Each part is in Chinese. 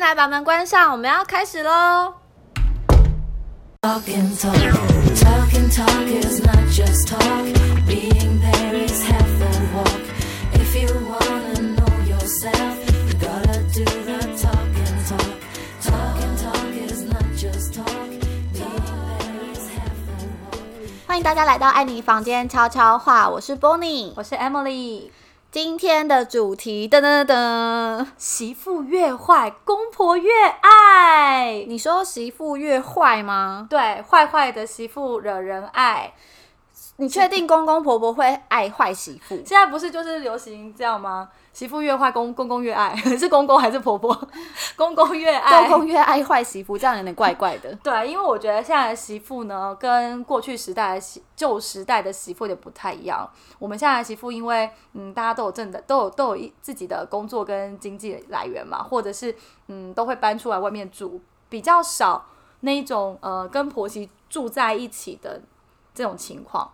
进来，把门关上，我们要开始喽。Talk and talk, talk and talk is not just talk. Being there is half the walk. If you wanna know yourself, you gotta do the talk and talk. Talk and talk is not just talk. Being there is half the walk. 欢迎大家来到爱你房间悄悄话，我是 Bonnie。我是 Emily。今天的主题噔噔噔，媳妇越坏，公婆越爱。你说媳妇越坏吗？对，坏坏的媳妇惹人爱。你确定公公婆婆会爱坏媳妇？现在不是就是流行这样吗？媳妇越坏，公公公越爱，是公公还是婆婆？公公越爱，公公越爱坏媳妇，这样有点怪怪的。对，因为我觉得现在的媳妇呢，跟过去时代的媳旧时代的媳妇有点不太一样。我们现在的媳妇，因为嗯，大家都有正的，都有都有一自己的工作跟经济来源嘛，或者是嗯，都会搬出来外面住，比较少那一种呃跟婆媳住在一起的这种情况，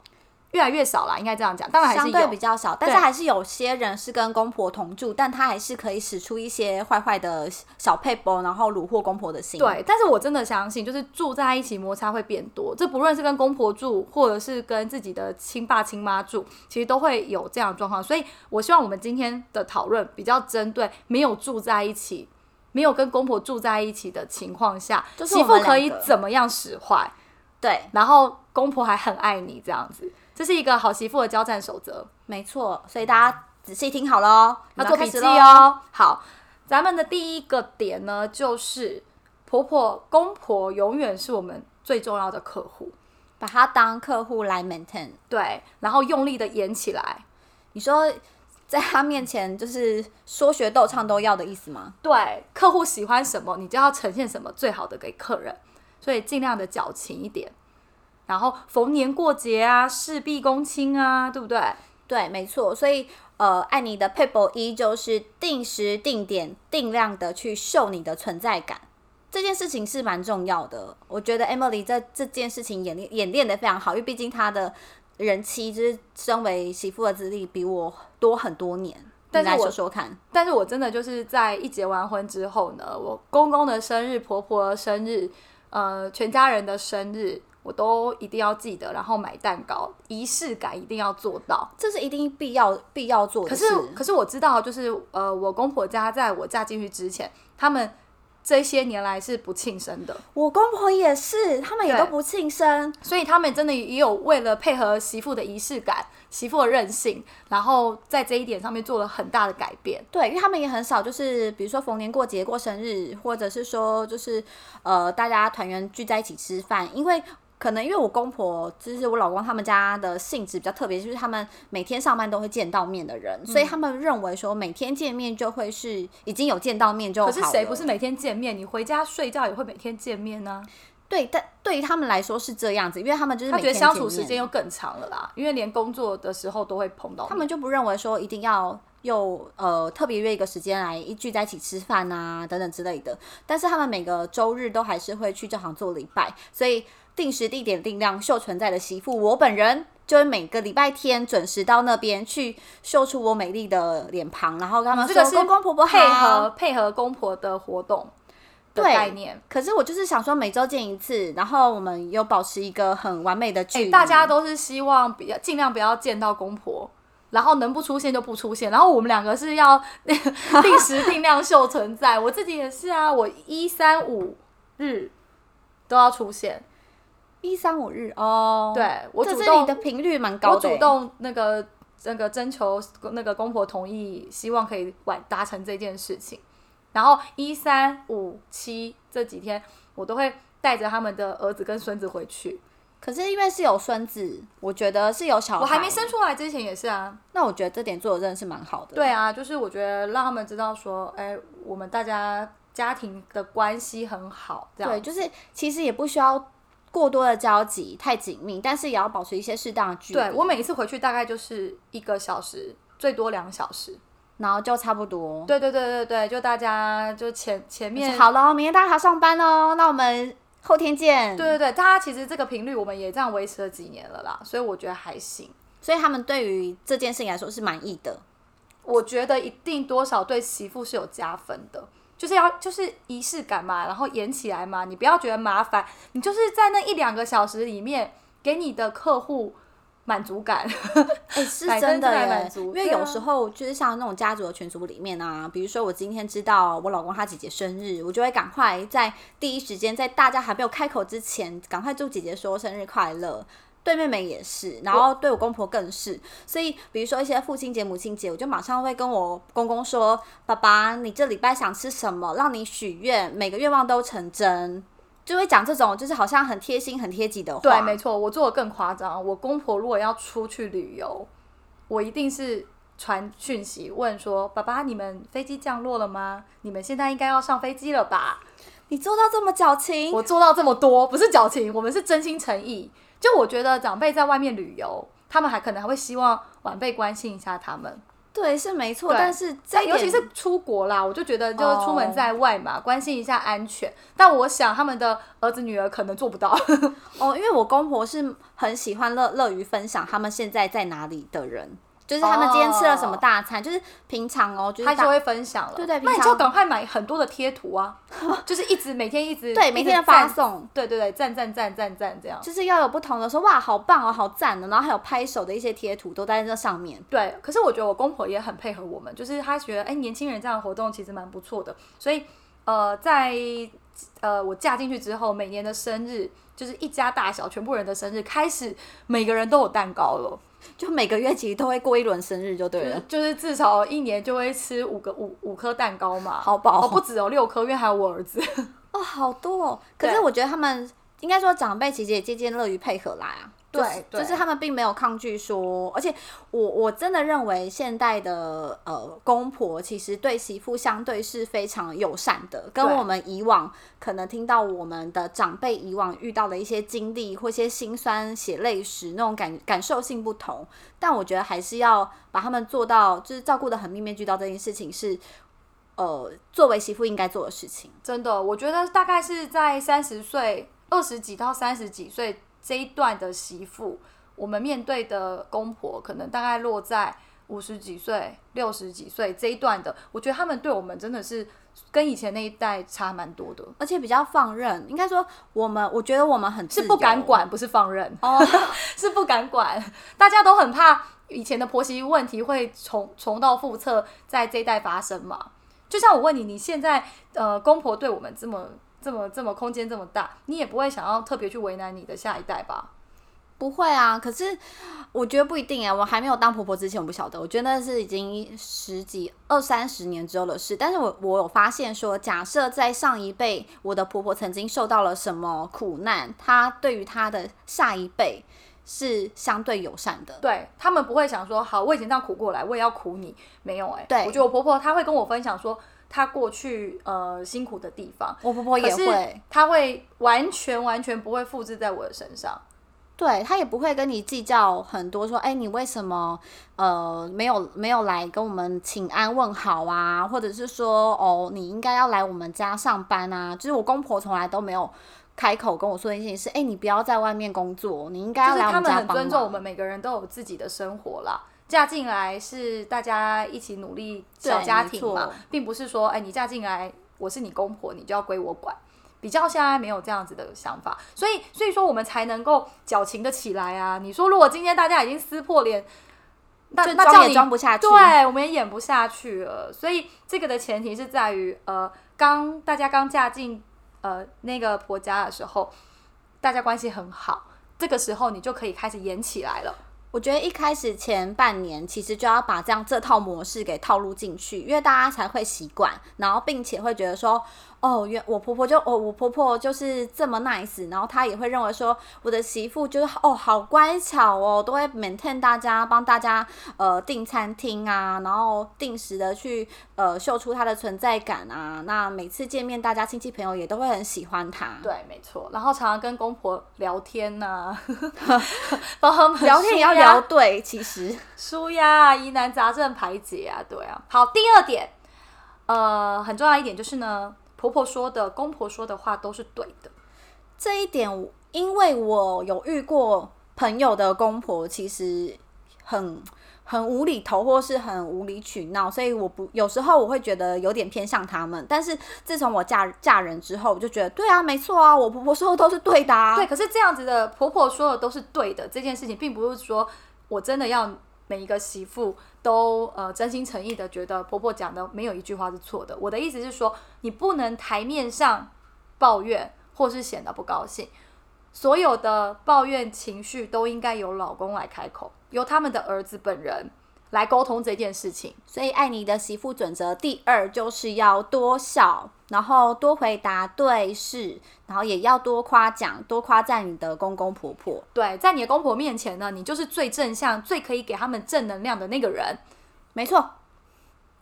越来越少了，应该这样讲。当然还是相对比较少，但是还是有些人是跟公婆同住，但他还是可以使出一些坏坏的小配包，然后虏获公婆的心。对，但是我真的相信，就是住在一起摩擦会变多。这不论是跟公婆住，或者是跟自己的亲爸亲妈住，其实都会有这样的状况。所以我希望我们今天的讨论比较针对没有住在一起、没有跟公婆住在一起的情况下，就是媳妇可以怎么样使坏，对，然后公婆还很爱你，这样子，这是一个好媳妇的交战守则。没错。所以大家仔细听好喽，要做笔记。哦。好，咱们的第一个点呢，就是婆婆公婆永远是我们最重要的客户。把他当客户来 maintain。对，然后用力的演起来。你说在他面前就是说学逗唱都要的意思吗？对，客户喜欢什么，你就要呈现什么最好的给客人，所以尽量的矫情一点。然后逢年过节啊，事必躬亲啊，对不对？对，没错。所以呃，爱你的 people 一就是定时定点定量的去秀你的存在感。这件事情是蛮重要的，我觉得 Emily 在这件事情演练演练的非常好，因为毕竟她的人妻就是身为媳妇的资历比我多很多年。但是我说说看，但是我真的就是在一结完婚之后呢，我公公的生日、婆婆的生日、呃，全家人的生日，我都一定要记得，然后买蛋糕，仪式感一定要做到。这是一定必要必要做的。可是，可是我知道，就是呃，我公婆家在我嫁进去之前，他们这些年来是不庆生的，我公婆也是，他们也都不庆生。所以他们真的也有为了配合媳妇的仪式感、媳妇的任性，然后在这一点上面做了很大的改变。对，因为他们也很少，就是比如说逢年过节、过生日，或者是说就是呃大家团圆聚在一起吃饭，因为。可能因为我公婆就是我老公他们家的性质比较特别，就是他们每天上班都会见到面的人，所以嗯他们认为说每天见面就会是已经有见到面就。可是谁不是每天见面？你回家睡觉也会每天见面呢、对？但对于他们来说是这样子，因为他们就是他觉得相处时间又更长了啦，因为连工作的时候都会碰到。他们就不认为说一定要又呃特别约一个时间来一聚在一起吃饭啊等等之类的，但是他们每个周日都还是会去教堂做礼拜，所以定时地点定量秀存在的媳妇，我本人就会每个礼拜天准时到那边去秀出我美丽的脸庞，然后跟他们说这个是公公婆婆配合配合公婆的活动的对概念。可是我就是想说每周见一次，然后我们有保持一个很完美的距哎、离，大家都是希望比较尽量不要见到公婆，然后能不出现就不出现。然后我们两个是要 定时定量秀存在，我自己也是啊，我一三五日都要出现。一三五日哦，对我这主动的频率蛮高我的欸，主动那个那个征求那个公婆同意，希望可以完达成这件事情。然后一三五七这几天，我都会带着他们的儿子跟孙子回去。可是因为是有孙子，我觉得是有小孩，我还没生出来之前也是啊。那我觉得这点做的真的是蛮好的。对啊，就是我觉得让他们知道说，哎，我们大家家庭的关系很好，这样对，就是其实也不需要过多的交集，太紧密，但是也要保持一些适当的距离。对我每一次回去大概就是一个小时，最多两小时。然后就差不多。对对对对对，就大家就前前面好了，明天大家还要上班哦，那我们后天见。对对对，大家其实这个频率我们也这样维持了几年了啦，所以我觉得还行。所以他们对于这件事情来说是满意的。我觉得一定多少对媳妇是有加分的，就是要就是仪式感嘛，然后演起来嘛，你不要觉得麻烦，你就是在那一两个小时里面给你的客户满足感。哎、是真的满足因为有时候就是像那种家族的群组里面啊，比如说我今天知道我老公他姐姐生日，我就会赶快在第一时间，在大家还没有开口之前，赶快祝姐姐说生日快乐。对妹妹也是，然后对我公婆更是，所以比如说一些父亲节、母亲节，我就马上会跟我公公说：“爸爸，你这礼拜想吃什么？让你许愿，每个愿望都成真。”就会讲这种就是好像很贴心、很贴己的话。对，没错，我做的更夸张。我公婆如果要出去旅游，我一定是传讯息问说：“爸爸，你们飞机降落了吗？你们现在应该要上飞机了吧你做到这么矫？”情，我做到这么多，不是矫情，我们是真心诚意。就我觉得长辈在外面旅游，他们还可能还会希望晚辈关心一下他们。对是没错，对但是这一点但尤其是出国啦，我就觉得就是出门在外嘛，关心一下安全。但我想他们的儿子女儿可能做不到。哦，因为我公婆是很喜欢乐乐于分享他们现在在哪里的人，就是他们今天吃了什么大餐，就是平常哦，就是他就会分享了。对对那你就赶快买很多的贴图啊，就是一直每天一直 对每天的发送，对对对，赞赞赞赞赞这样。就是要有不同的说哇，好棒哦，好赞的，然后还有拍手的一些贴图都在这上面。对，可是我觉得我公婆也很配合我们，就是他觉得哎、年轻人这样的活动其实蛮不错的，所以呃，在呃我嫁进去之后，每年的生日就是一家大小全部人的生日，开始每个人都有蛋糕了。就每个月其实都会过一轮生日就对了。就是至少一年就会吃五个五五颗蛋糕嘛，好饱哦，不止哦，六颗，因为还有我儿子。哦，好多哦。可是我觉得他们应该说长辈其实也渐渐乐于配合啦。就是对对就是他们并没有抗拒说，而且我我真的认为现代的呃公婆其实对媳妇相对是非常友善的，跟我们以往可能听到我们的长辈以往遇到的一些经历或一些辛酸血泪史那种感感受性不同，但我觉得还是要把他们做到就是照顾的很面面俱到这件事情是。呃，作为媳妇应该做的事情，真的，我觉得大概是在三十岁、二十几到三十几岁这一段的媳妇，我们面对的公婆可能大概落在五十几岁、六十几岁这一段的，我觉得他们对我们真的是跟以前那一代差蛮多的，而且比较放任。应该说，我们我觉得我们很是不敢管，不是放任。哦。是不敢管，大家都很怕以前的婆媳问题会重重蹈覆辙，在这一代发生嘛。就像我问你，你现在呃公婆对我们这么这么这么空间这么大，你也不会想要特别去为难你的下一代吧？不会啊，可是我觉得不一定哎、我还没有当婆婆之前，我不晓得。我觉得那是已经十几、二三十年之后的事。但是我我有发现说，假设在上一辈，我的婆婆曾经受到了什么苦难，她对于她的下一辈是相对友善的。对他们不会想说，好，我以前这样苦过来，我也要苦你，没有哎、对我觉得我婆婆她会跟我分享说，她过去呃辛苦的地方，我婆婆也是会，她会完全完全不会复制在我的身上。对她也不会跟你计较很多，说，哎、你为什么呃没有没有来跟我们请安问好啊？或者是说，哦，你应该要来我们家上班啊？就是我公婆从来都没有开口跟我说一件事，哎、你不要在外面工作，你应该要就是来我他们很们家帮忙。尊重我们，每个人都有自己的生活啦。嫁进来是大家一起努力小家庭嘛，并不是说，哎、你嫁进来我是你公婆，你就要归我管。比较现在没有这样子的想法，所以所以说我们才能够矫情的起来啊！你说如果今天大家已经撕破脸，那那叫你装不下去对，我们也演不下去了。所以这个的前提是在于，呃，刚大家刚嫁进呃那个婆家的时候，大家关系很好，这个时候你就可以开始演起来了。我觉得一开始前半年，其实就要把这样这套模式给套路进去，因为大家才会习惯，然后并且会觉得说，哦，原我婆婆就哦，我婆婆就是这么 nice，然后她也会认为说，我的媳妇就是哦，好乖巧哦，都会 maintain 大家，帮大家呃订餐厅啊，然后定时的去呃秀出她的存在感啊，那每次见面，大家亲戚朋友也都会很喜欢她。对，没错。然后常常跟公婆聊天呐、帮他们聊天也要聊对，其实舒压啊，疑难杂症排解啊，对啊。好，第二点，呃，很重要一点就是呢，婆婆说的、公婆说的话都是对的。这一点，因为我有遇过朋友的公婆，其实很很无厘头或是很无理取闹，所以我不有时候我会觉得有点偏向他们。但是自从我嫁嫁人之后，我就觉得对啊，没错啊，我婆婆说的都是对的啊。对，可是这样子的婆婆说的都是对的，这件事情并不是说我真的要每一个媳妇都呃真心诚意的觉得婆婆讲的没有一句话是错的。我的意思是说，你不能台面上抱怨或是显得不高兴，所有的抱怨情绪都应该由老公来开口，由他们的儿子本人来沟通这件事情。所以爱你的媳妇准则第二就是要多笑，然后多回答对是，然后也要多夸奖、多夸赞你的公公婆婆。对，在你的公婆面前呢，你就是最正向、最可以给他们正能量的那个人。没错，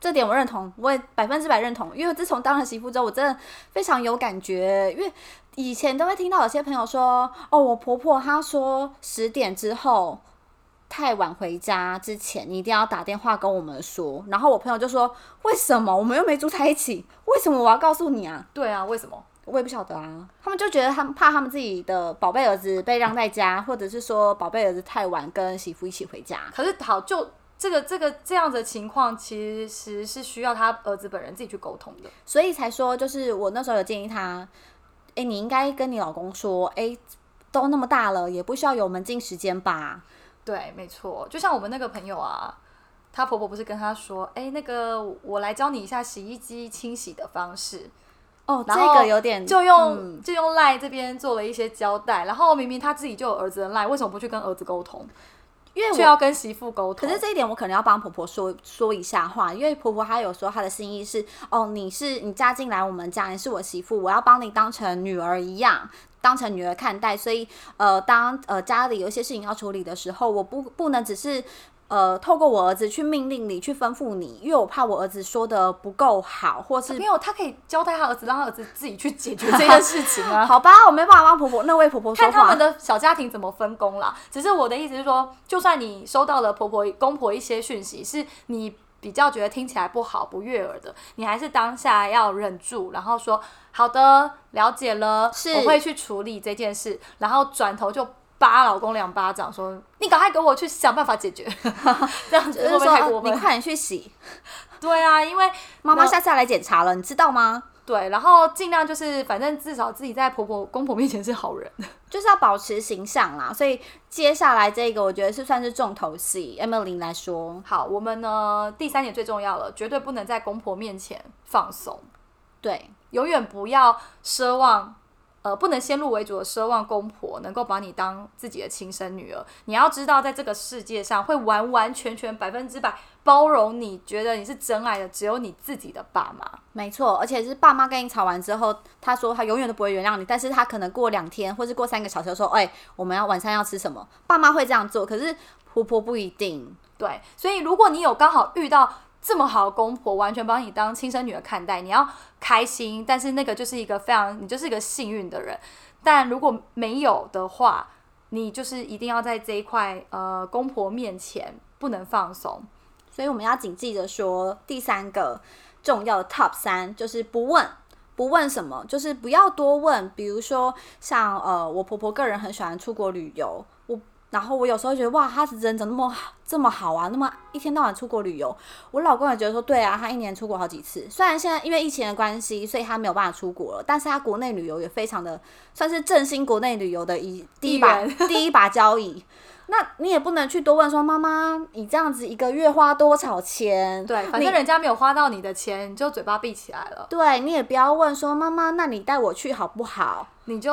这点我认同，我也百分之百认同。因为自从当了媳妇之后，我真的非常有感觉。因为以前都会听到有些朋友说：“哦，我婆婆她说十点之后太晚回家之前，你一定要打电话跟我们说。”然后我朋友就说：“为什么？我们又没住在一起，为什么我要告诉你啊？”对啊，为什么？我也不晓得啊。他们就觉得他们怕他们自己的宝贝儿子被让在家，或者是说宝贝儿子太晚跟媳妇一起回家。可是好，就这个这个这样子的情况，其实是需要他儿子本人自己去沟通的。所以才说，就是我那时候有建议他，哎、你应该跟你老公说，哎、都那么大了，也不需要有门禁时间吧？对，没错，就像我们那个朋友啊，她婆婆不是跟她说，哎、那个我来教你一下洗衣机清洗的方式，哦，这个有点就用、嗯就用赖这边做了一些交代，然后明明他自己就有儿子的赖，为什么不去跟儿子沟通，因为我却要跟媳妇沟通？可是这一点我可能要帮婆婆说说一下话，因为婆婆她有说她的心意是，哦，你是你嫁进来我们家，你是我媳妇，我要帮你当成女儿一样，当成女儿看待。所以，呃，当呃家里有一些事情要处理的时候，我不不能只是。呃，透过我儿子去命令你，去吩咐你，因为我怕我儿子说的不够好，或是没有，他可以交代他儿子，让他儿子自己去解决这件事情啊。好吧，我没办法帮婆婆那位婆婆说话。看他们的小家庭怎么分工啦。只是我的意思是说，就算你收到了婆婆公婆一些讯息，是你比较觉得听起来不好、不悦耳的，你还是当下要忍住，然后说好的，了解了，是我会去处理这件事，然后转头就。扒老公两巴掌，说：“你赶快给我去想办法解决，这样子会不会太过分？你快点去洗，对啊，因为妈妈下次要来检查了，你知道吗？对，然后尽量就是，反正至少自己在婆婆公婆面前是好人。就是要保持形象啦。所以接下来这个，我觉得是算是重头戏。Emily 来说，好，我们呢第三点最重要了，绝对不能在公婆面前放松，对，永远不要奢望，呃，不能先入为主的奢望公婆能够把你当自己的亲生女儿。你要知道，在这个世界上会完完全全百分之百包容你，觉得你是真爱的，只有你自己的爸妈。没错，而且是爸妈跟你吵完之后，他说他永远都不会原谅你，但是他可能过两天或是过三个小时说，哎、我们要晚上要吃什么？爸妈会这样做，可是婆婆不一定。对，所以如果你有刚好遇到这么好的公婆，完全把你当亲生女儿看待，你要开心。但是那个就是一个非常，你就是一个幸运的人。但如果没有的话，你就是一定要在这一块呃公婆面前不能放松。所以我们要谨记着说，第三个重要的 top 三就是不问。不问什么，就是不要多问。比如说，像呃，我婆婆个人很喜欢出国旅游，然后我有时候觉得哇，他是人怎么那么好这么好啊，那么一天到晚出国旅游。我老公也觉得说，对啊，他一年出国好几次。虽然现在因为疫情的关系，所以他没有办法出国了，但是他国内旅游也非常的算是振兴国内旅游的一第一把第一把交椅。那你也不能去多问说，妈妈，你这样子一个月花多少钱？对，反你正人家没有花到你的钱，你就嘴巴闭起来了，对你也不要问说，妈妈，那你带我去好不好？你就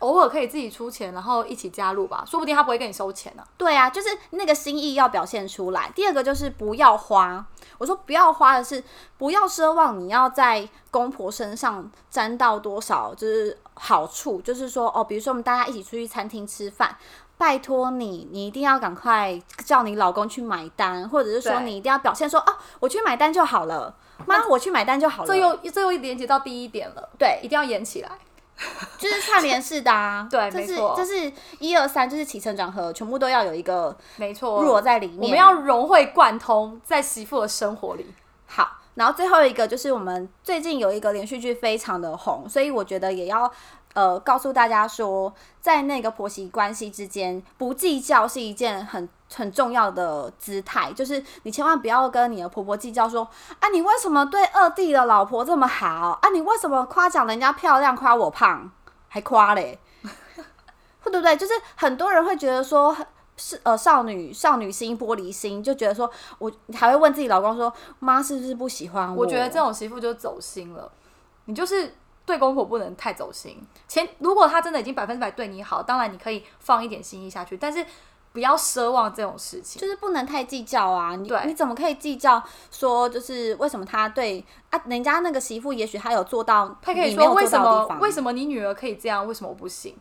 偶尔可以自己出钱，然后一起加入吧，说不定他不会跟你收钱呢、对啊，就是那个心意要表现出来。第二个就是不要花，我说不要花的是不要奢望你要在公婆身上沾到多少就是好处，就是说哦，比如说我们大家一起出去餐厅吃饭。拜托你，你一定要赶快叫你老公去买单，或者是说你一定要表现说哦，我去买单就好了，妈，我去买单就好了。这又这又连接到第一点了，对一定要演起来。就是串联式的啊，对这是没错就是一二三，就是起承转合，全部都要有一个没错，弱在里面。我们要融会贯通在媳妇的生活里。好，然后最后一个就是我们最近有一个连续剧非常的红，所以我觉得也要呃告诉大家说，在那个婆媳关系之间，不计较是一件很很重要的姿态，就是你千万不要跟你的婆婆计较说啊，你为什么对二弟的老婆这么好啊？你为什么夸奖人家漂亮，夸我胖，还夸嘞？对不对？就是很多人会觉得说。是呃，少女少女心玻璃心，就觉得说，我还会问自己老公说，妈是不是不喜欢我？我觉得这种媳妇就走心了，你就是对公婆不能太走心。前如果他真的已经百分之百对你好，当然你可以放一点心意下去，但是不要奢望这种事情。就是不能太计较啊！你对你怎么可以计较说，就是为什么他对啊，人家那个媳妇也许他有做到，他可以说为什么为什么你女儿可以这样，为什么我不行？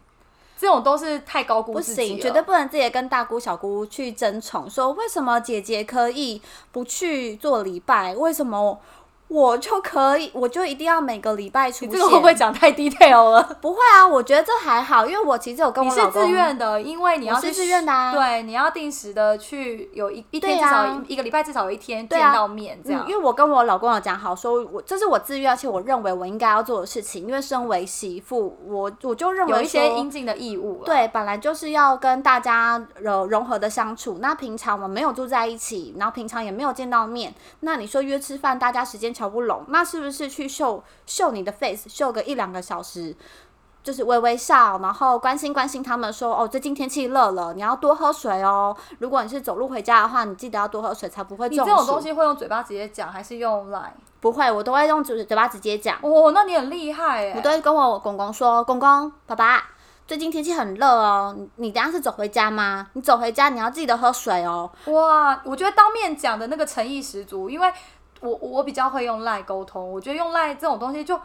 这种都是太高估不行，自己了绝对不能自己跟大姑小姑去争宠，说为什么姐姐可以不去做礼拜，为什么我就可以，我就一定要每个礼拜出现？你这个会不会讲太 detail 了？不会啊，我觉得这还好，因为我其实有跟我老公自愿的，因为你要是自愿的啊对，你要定时的去有一一天至少一一个礼拜至少有一天见到面，这样嗯，因为我跟我老公有讲好，说我这是我自愿，而且我认为我应该要做的事情，因为身为媳妇，我我就认为有一些应尽的义务。对，本来就是要跟大家融融合的相处。那平常我们没有住在一起，然后平常也没有见到面。那你说约吃饭，大家时间瞧不拢，那是不是去秀秀你的 face，秀个一两个小时？就是微微笑，然后关心关心他们说哦，最近天气热了，你要多喝水哦。如果你是走路回家的话，你记得要多喝水，才不会中暑。你这种东西会用嘴巴直接讲，还是用 line？不会，我都会用嘴嘴巴直接讲。哦，那你很厉害哎！我都会跟我公公说：“公公，爸爸，最近天气很热哦，你你等下是走回家吗？你走回家你要记得喝水哦。哇，我觉得当面讲的那个诚意十足，因为我我比较会用赖沟通，我觉得用赖这种东西就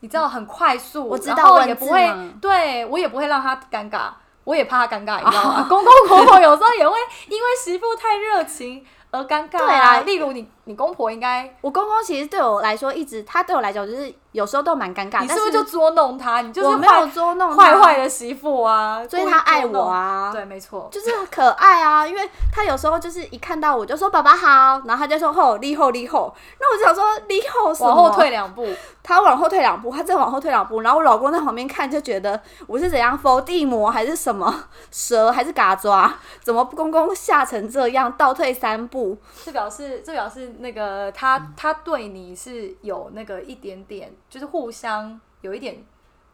你知道很快速，我知道然后也不会对我也不会让他尴尬，我也怕他尴尬，你知道吗？公公婆婆有时候也会因为媳妇太热情而尴尬、对啊例如你你公婆应该，我公公其实对我来说，一直他对我来讲就是有时候都蛮尴尬，但你是不是就捉弄他？你就是我没有捉弄坏坏的媳妇啊，所以他爱我啊对，没错，就是很可爱啊，因为他有时候就是一看到我就说爸爸好，然后他就说吼立后立后，那我就想说立后什么？往后退两步，他往后退两步，他再往后退两步，然后我老公在旁边看就觉得我是怎样伏地魔还是什么 蛇还是嘎抓，怎么公公吓成这样，倒退三步？这表示这表示那个他他对你是有那个一点点，就是互相有一点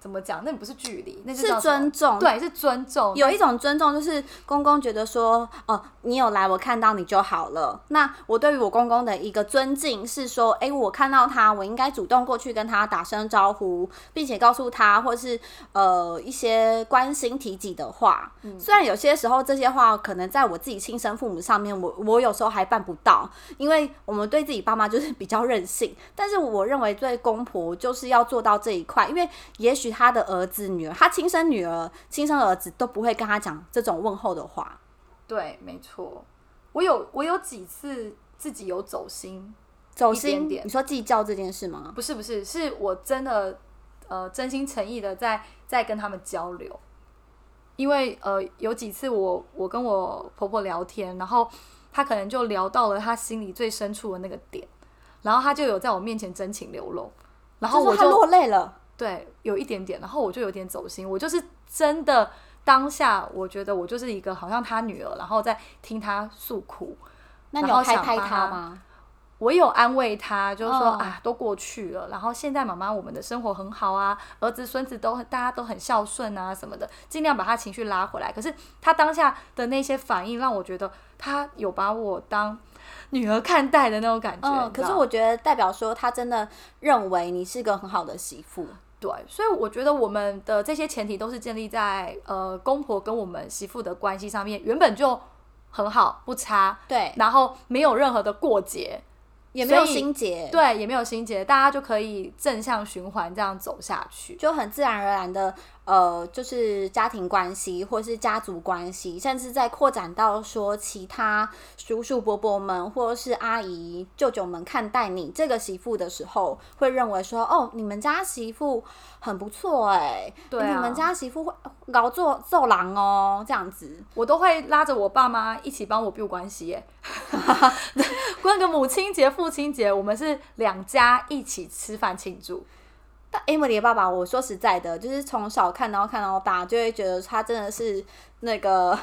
怎么讲？那不是距离，那就是尊重对，是尊重。有一种尊重，就是公公觉得说，哦，你有来，我看到你就好了。那我对于我公公的一个尊敬是说，诶，我看到他，我应该主动过去跟他打声招呼，并且告诉他，或是呃一些关心提及的话。虽然有些时候这些话可能在我自己亲生父母上面，我我有时候还办不到，因为我们对自己爸妈就是比较任性。但是我认为对公婆就是要做到这一块，因为也许他的儿子、女儿，他亲生女儿、亲生儿子都不会跟他讲这种问候的话。对，没错。我有我有几次自己有走心，走心，点你说计较这件事吗？不是不是，是我真的呃真心诚意的在在跟他们交流，因为呃有几次我我跟我婆婆聊天，然后她可能就聊到了她心里最深处的那个点，然后她就有在我面前真情流露，然后我就落泪了，对有一点点，然后我就有点走心，我就是真的当下我觉得我就是一个好像他女儿，然后在听他诉苦，那你然后有拍拍想他他吗？我有安慰他，就是说、嗯啊，都过去了，然后现在妈妈我们的生活很好啊，儿子孙子都大家都很孝顺啊什么的，尽量把他情绪拉回来。可是他当下的那些反应，让我觉得他有把我当女儿看待的那种感觉。可是我觉得代表说他真的认为你是个很好的媳妇。对，所以我觉得我们的这些前提都是建立在呃公婆跟我们媳妇的关系上面，原本就很好不差，对，然后没有任何的过节，也没有心结，，对，也没有心结，大家就可以正向循环这样走下去。就很自然而然的，呃，就是家庭关系，或是家族关系，甚至在扩展到说其他叔叔伯伯们，或者是阿姨舅舅们看待你这个媳妇的时候，会认为说，哦，你们家媳妇很不错哎、对啊你们家媳妇会搞做做狼哦，这样子。我都会拉着我爸妈一起帮我 build 关系耶。那个母亲节、父亲节，我们是两家一起吃饭庆祝。但 Emily 的爸爸，我说实在的，就是从小看到看到大，就会觉得他真的是那个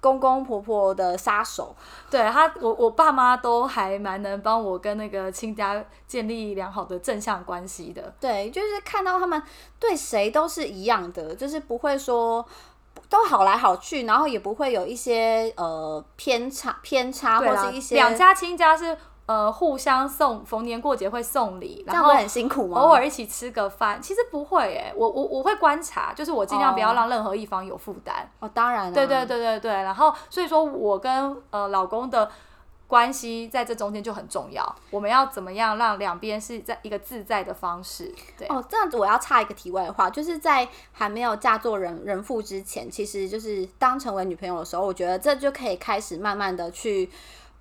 公公婆婆的杀手。对他，我我爸妈都还蛮能帮我跟那个亲家建立良好的正向关系的。对，就是看到他们对谁都是一样的，就是不会说都好来好去，然后也不会有一些呃偏差偏差或是一些两家亲家是呃互相送，逢年过节会送礼，然后这样会很辛苦吗？偶尔一起吃个饭。其实不会诶，我我我会观察，就是我尽量不要哦让任何一方有负担。哦，当然、啊，对对对对对，然后所以说我跟呃老公的关系在这中间就很重要，我们要怎么样让两边是在一个自在的方式？对，哦，这样子我要插一个题外话，就是在还没有嫁做人 人妇之前，其实就是当成为女朋友的时候，我觉得这就可以开始慢慢的去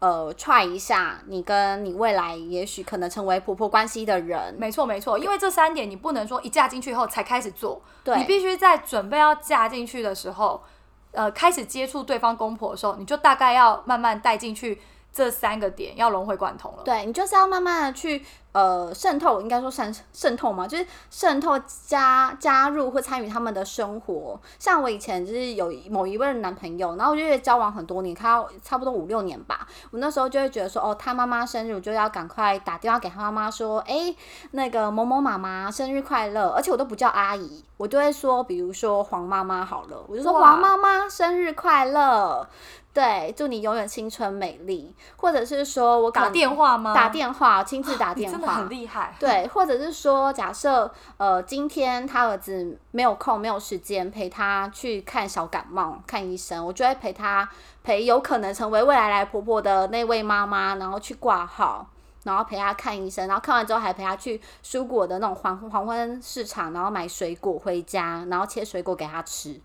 呃踹一下你跟你未来也许可能成为婆婆关系的人。没错没错，因为这三点你不能说一嫁进去以后才开始做，对你必须在准备要嫁进去的时候，呃，开始接触对方公婆的时候，你就大概要慢慢带进去这三个点，要融会贯通了。对你就是要慢慢的去呃渗透，应该说渗渗透嘛，就是渗透加加入或参与他们的生活。像我以前就是有某一位男朋友，然后我就交往很多年，他差不多五六年吧。我那时候就会觉得说，哦，他妈妈生日，我就要赶快打电话给他妈妈说，哎，那个某某妈妈生日快乐，而且我都不叫阿姨，我就会说，比如说黄妈妈好了，我就说黄妈妈生日快乐。对，祝你永远青春美丽，或者是说我打电话吗？打电话，亲自打电话你真的很，厉害。对，或者是说，假设呃今天他儿子没有空、没有时间陪他去看小感冒、看医生，我就会陪他陪有可能成为未来来婆婆的那位妈妈，然后去挂号。然后陪他看医生，然后看完之后还陪他去蔬果的那种黄黄昏市场，然后买水果回家，然后切水果给他吃。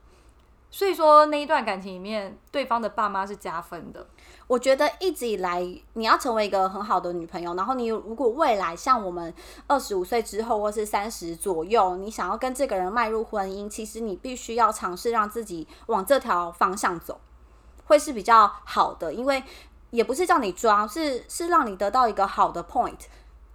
所以说那一段感情里面，对方的爸妈是加分的。我觉得一直以来，你要成为一个很好的女朋友，然后你如果未来像我们二十五岁之后，或是三十左右，你想要跟这个人迈入婚姻，其实你必须要尝试让自己往这条方向走，会是比较好的，因为也不是叫你装，是是让你得到一个好的 point。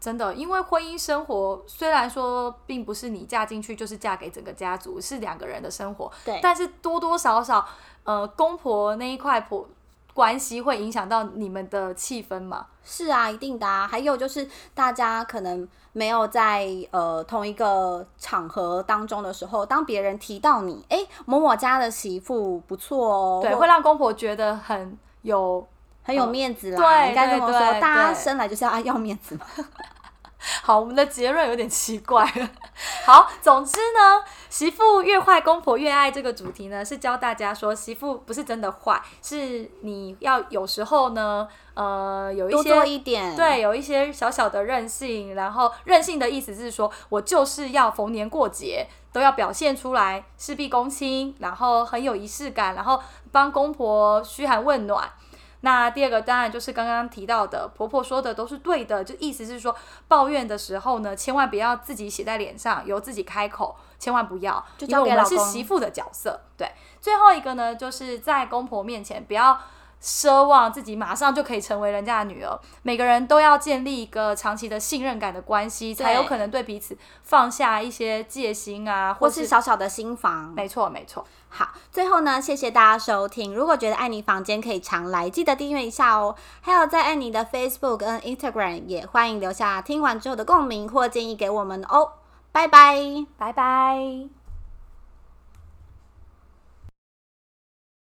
真的，因为婚姻生活虽然说并不是你嫁进去就是嫁给整个家族，是两个人的生活，对但是多多少少，呃，公婆那一块婆关系会影响到你们的气氛嘛？是啊，一定的啊。还有就是大家可能没有在呃同一个场合当中的时候，当别人提到你，哎，某某家的媳妇不错哦，对，会让公婆觉得很有很有面子啦。对应该这么说，大家生来就是要要面子嘛。好，我们的结论有点奇怪了。好，总之呢，媳妇越坏，公婆越爱这个主题呢，是教大家说，媳妇不是真的坏，是你要有时候呢，呃，有一多些做一点，对，有一些小小的任性，然后任性的意思是说，我就是要逢年过节都要表现出来事必躬亲，然后很有仪式感，然后帮公婆嘘寒问暖。那第二个当然就是刚刚提到的，婆婆说的都是对的，就意思是说，抱怨的时候呢，千万不要自己写在脸上，由自己开口，千万不要，就因为我们是媳妇的角色。对，最后一个呢，就是在公婆面前不要奢望自己马上就可以成为人家的女儿，每个人都要建立一个长期的信任感的关系，才有可能对彼此放下一些戒心啊，或是小小的心房。没错没错。好，最后呢，谢谢大家收听。如果觉得爱你房间可以常来，记得订阅一下哦。还有在爱你的 Facebook 跟 Instagram 也欢迎留下听完之后的共鸣或建议给我们哦。拜拜。拜拜。